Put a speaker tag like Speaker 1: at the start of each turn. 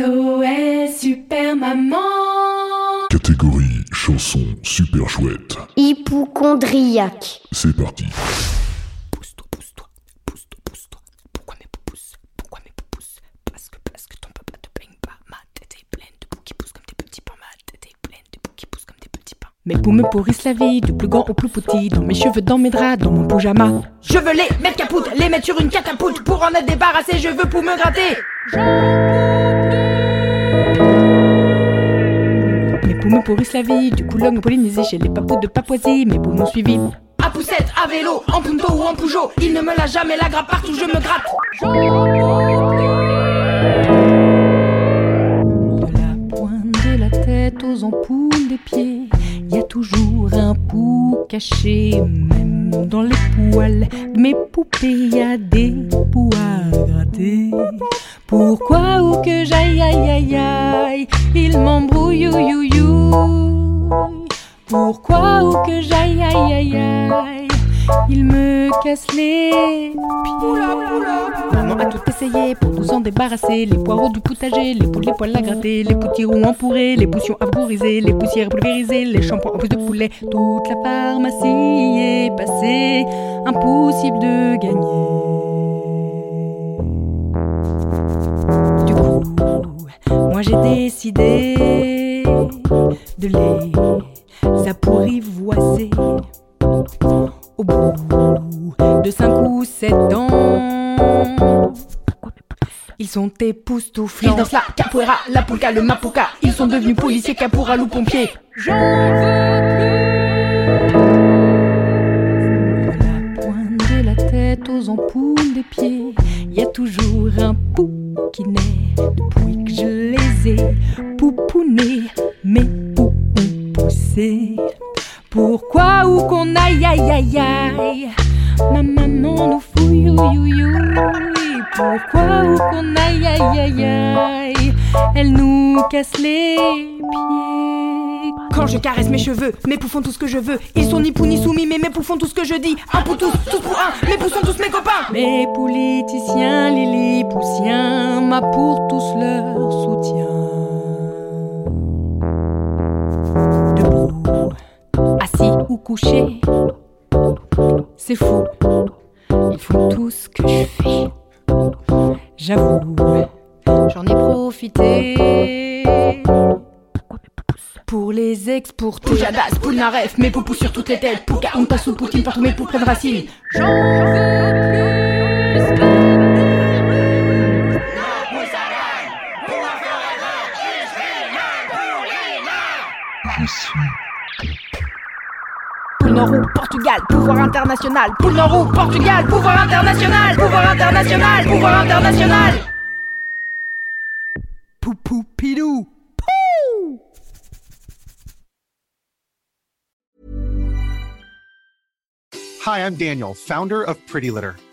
Speaker 1: SOS Super Maman
Speaker 2: Catégorie chanson super chouette.
Speaker 3: Hypochondriaque.
Speaker 2: C'est parti.
Speaker 4: Pousse-toi, pousse-toi, pousse-toi, pousse-toi. Pourquoi mes pousses Pourquoi mes pousses Parce que, parce que ton papa te plaigne pas. Ma tête est pleine de poux qui poussent comme des petits pains. Ma tête est pleine de poux qui poussent comme des petits pains. Mes poux me pourrissent la vie, du plus grand au plus petit. Dans mes cheveux, dans mes draps, dans mon pyjama. Je veux les mettre capoute, les mettre sur une catapulte. Pour en être débarrassé, je veux pour me gratter. Mes me pourrissent la vie, du Coulomb au Polynésie, chez les papous de Papouasie, mes poux m'ont suivi. À poussette, à vélo, en punto ou en Peugeot, il ne me lâche jamais la grappe partout, je me gratte. De la pointe de la tête aux ampoules des pieds, y a toujours un pou caché, même dans les poils de mes poupées, y a des poux à gratter. Pourquoi ou que j'aille aïe aïe aïe, il m'embrouille you you you. Il me casse les pieds. Maman a tout essayé pour nous en débarrasser. Les poireaux du potager, les poules, les poils à gratter, les potirons empourrés, les potions à pulvériser, les poussières pulvérisées, les shampoings en plus de poulet. Toute la pharmacie est passée, impossible de gagner. Du coup, moi j'ai décidé de les apprivoiser. Au bout de cinq ou sept ans, ils sont époustouflants. Ils dansent la capoeira, la polka, le mapuka. Ils sont devenus policiers, caporal ou pompiers. J'en veux plus. La pointe de la tête aux ampoules des pieds, il y a toujours un pou qui naît depuis que je les ai poupounés. Mes poux ont poussé. Pourquoi ou qu'on aille aïe aïe aïe Ma maman nous fouille you you Pourquoi ou qu'on aïe aïe aïe aïe Elle nous casse les pieds. Quand je caresse mes cheveux, mes poux font tout ce que je veux. Ils sont ni pou ni soumis mais mes poux font tout ce que je dis. Un pour tous, tous pour un, mes poux sont tous mes copains. Mes politiciens, les poussiens M'a pour tous leur soutien couché. C'est fou, ils font tout ce que je fais. J'avoue, j'en ai profité. Pour les exporter. Poujadas, Poulnaref, mes poupous sur toutes les têtes. Pouka, on passe sous Poutine, partout mes poux prennent racine. J'en veux plus. Poule Nord ou Portugal, pouvoir international. Poule Nord ou Portugal, pouvoir international. Pouvoir international, pouvoir international. Poupou pilou. Pou
Speaker 5: Hi, I'm Daniel, founder of Pretty Litter.